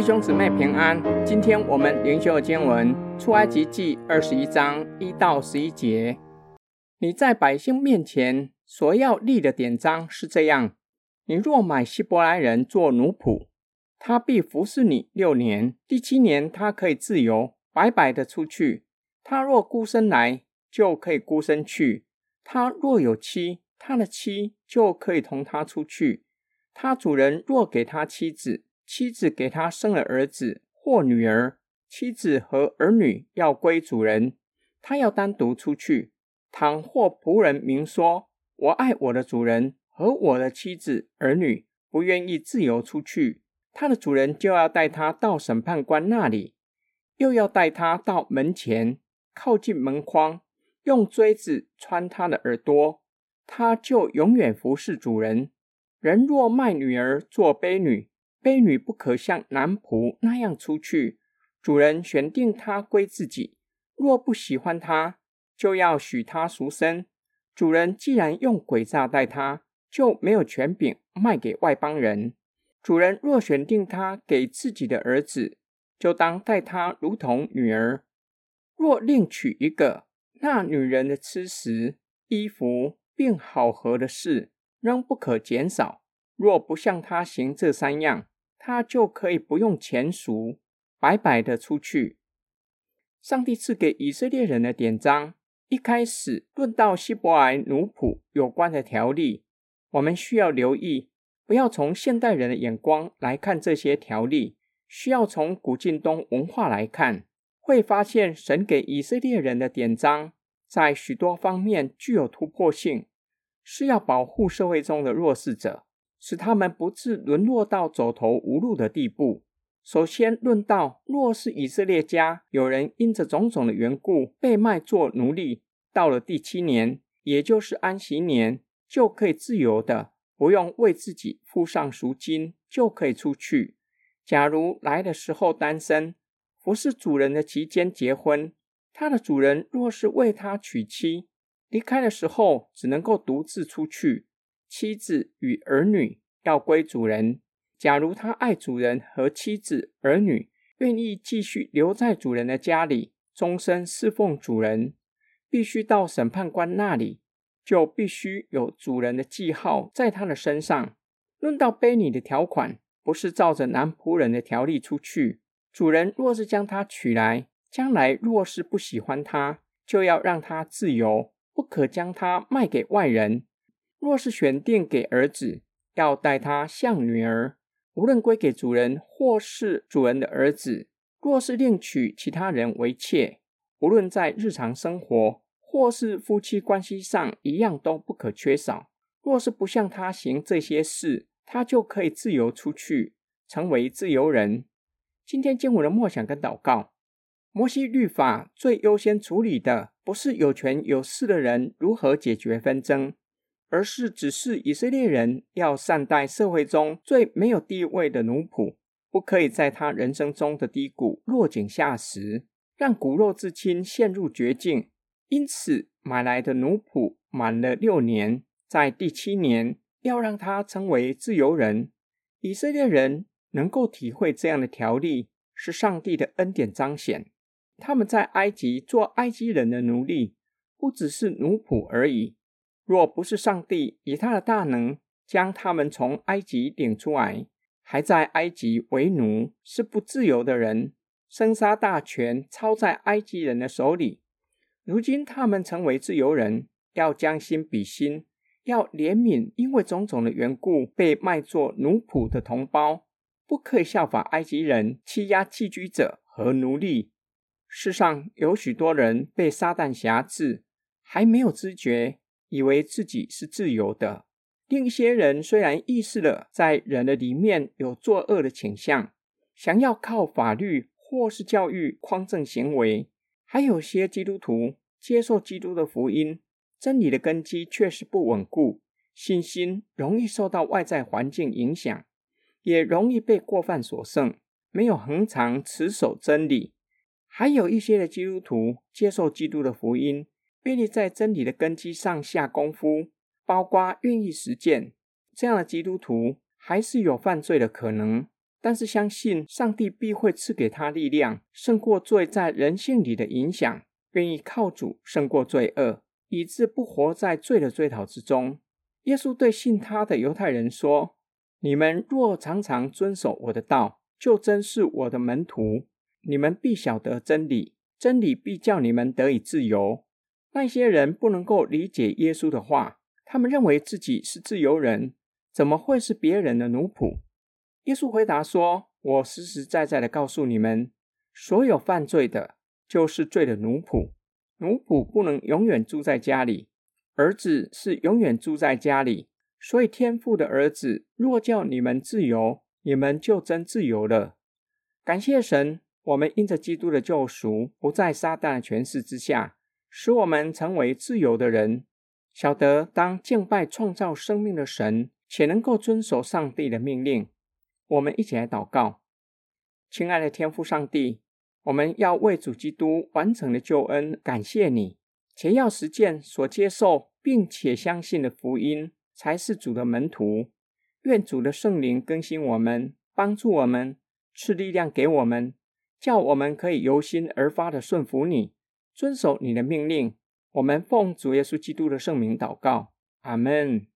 弟兄姊妹平安，今天我们灵修的经文出埃及记二十一章一到十一节。你在百姓面前所要立的典章是这样：你若买希伯来人做奴仆，他必服侍你六年，第七年他可以自由白白的出去。他若孤身来，就可以孤身去；他若有妻，他的妻就可以同他出去。他主人若给他妻子，妻子给他生了儿子或女儿，妻子和儿女要归主人，他要单独出去。倘或仆人明说：“我爱我的主人和我的妻子儿女，不愿意自由出去。”他的主人就要带他到审判官那里，又要带他到门前，靠近门框，用锥子穿他的耳朵，他就永远服侍主人。人若卖女儿做婢女，婢女不可像男仆那样出去。主人选定她归自己，若不喜欢她，就要许她赎身。主人既然用诡诈待她，就没有权柄卖给外邦人。主人若选定她给自己的儿子，就当待她如同女儿。若另娶一个，那女人的吃食、衣服并好合的事，仍不可减少。若不向她行这三样，他就可以不用钱赎，白白的出去。上帝赐给以色列人的典章，一开始论到希伯来奴仆有关的条例，我们需要留意，不要从现代人的眼光来看这些条例，需要从古近东文化来看，会发现神给以色列人的典章，在许多方面具有突破性，是要保护社会中的弱势者。使他们不致沦落到走投无路的地步。首先论到，若是以色列家有人因着种种的缘故被卖作奴隶，到了第七年，也就是安息年，就可以自由的，不用为自己付上赎金，就可以出去。假如来的时候单身，服侍主人的期间结婚，他的主人若是为他娶妻，离开的时候只能够独自出去。妻子与儿女要归主人。假如他爱主人和妻子儿女，愿意继续留在主人的家里，终身侍奉主人，必须到审判官那里，就必须有主人的记号在他的身上。论到婢女的条款，不是照着男仆人的条例出去。主人若是将他娶来，将来若是不喜欢他，就要让他自由，不可将他卖给外人。若是选定给儿子，要待他像女儿，无论归给主人或是主人的儿子；若是另娶其他人为妾，无论在日常生活或是夫妻关系上，一样都不可缺少。若是不向他行这些事，他就可以自由出去，成为自由人。今天经文的默想跟祷告，摩西律法最优先处理的，不是有权有势的人如何解决纷争。而是指示以色列人要善待社会中最没有地位的奴仆，不可以在他人生中的低谷落井下石，让骨肉至亲陷入绝境。因此，买来的奴仆满了六年，在第七年要让他成为自由人。以色列人能够体会这样的条例，是上帝的恩典彰显。他们在埃及做埃及人的奴隶，不只是奴仆而已。若不是上帝以他的大能将他们从埃及领出来，还在埃及为奴，是不自由的人，生杀大权操在埃及人的手里。如今他们成为自由人，要将心比心，要怜悯因为种种的缘故被卖作奴仆的同胞，不可以效法埃及人欺压寄居者和奴隶。世上有许多人被撒旦挟制，还没有知觉。以为自己是自由的。另一些人虽然意识了在人的里面有作恶的倾向，想要靠法律或是教育匡正行为。还有些基督徒接受基督的福音，真理的根基确实不稳固，信心容易受到外在环境影响，也容易被过犯所胜，没有恒常持守真理。还有一些的基督徒接受基督的福音。愿意在真理的根基上下功夫，包括愿意实践，这样的基督徒还是有犯罪的可能。但是相信上帝必会赐给他力量，胜过罪在人性里的影响，愿意靠主胜过罪恶，以致不活在罪的追讨之中。耶稣对信他的犹太人说：“你们若常常遵守我的道，就真是我的门徒。你们必晓得真理，真理必叫你们得以自由。”那些人不能够理解耶稣的话，他们认为自己是自由人，怎么会是别人的奴仆？耶稣回答说：“我实实在在的告诉你们，所有犯罪的，就是罪的奴仆。奴仆不能永远住在家里，儿子是永远住在家里。所以天父的儿子若叫你们自由，你们就真自由了。感谢神，我们因着基督的救赎，不在撒旦的权势之下，使我们成为自由的人。晓得当敬拜创造生命的神，且能够遵守上帝的命令。”我们一起来祷告，亲爱的天父上帝，我们要为主基督完成的救恩感谢你，且要实践所接受并且相信的福音，才是主的门徒。愿主的圣灵更新我们，帮助我们，赐力量给我们，叫我们可以由心而发的顺服你，遵守你的命令。我们奉主耶稣基督的圣名祷告，阿门。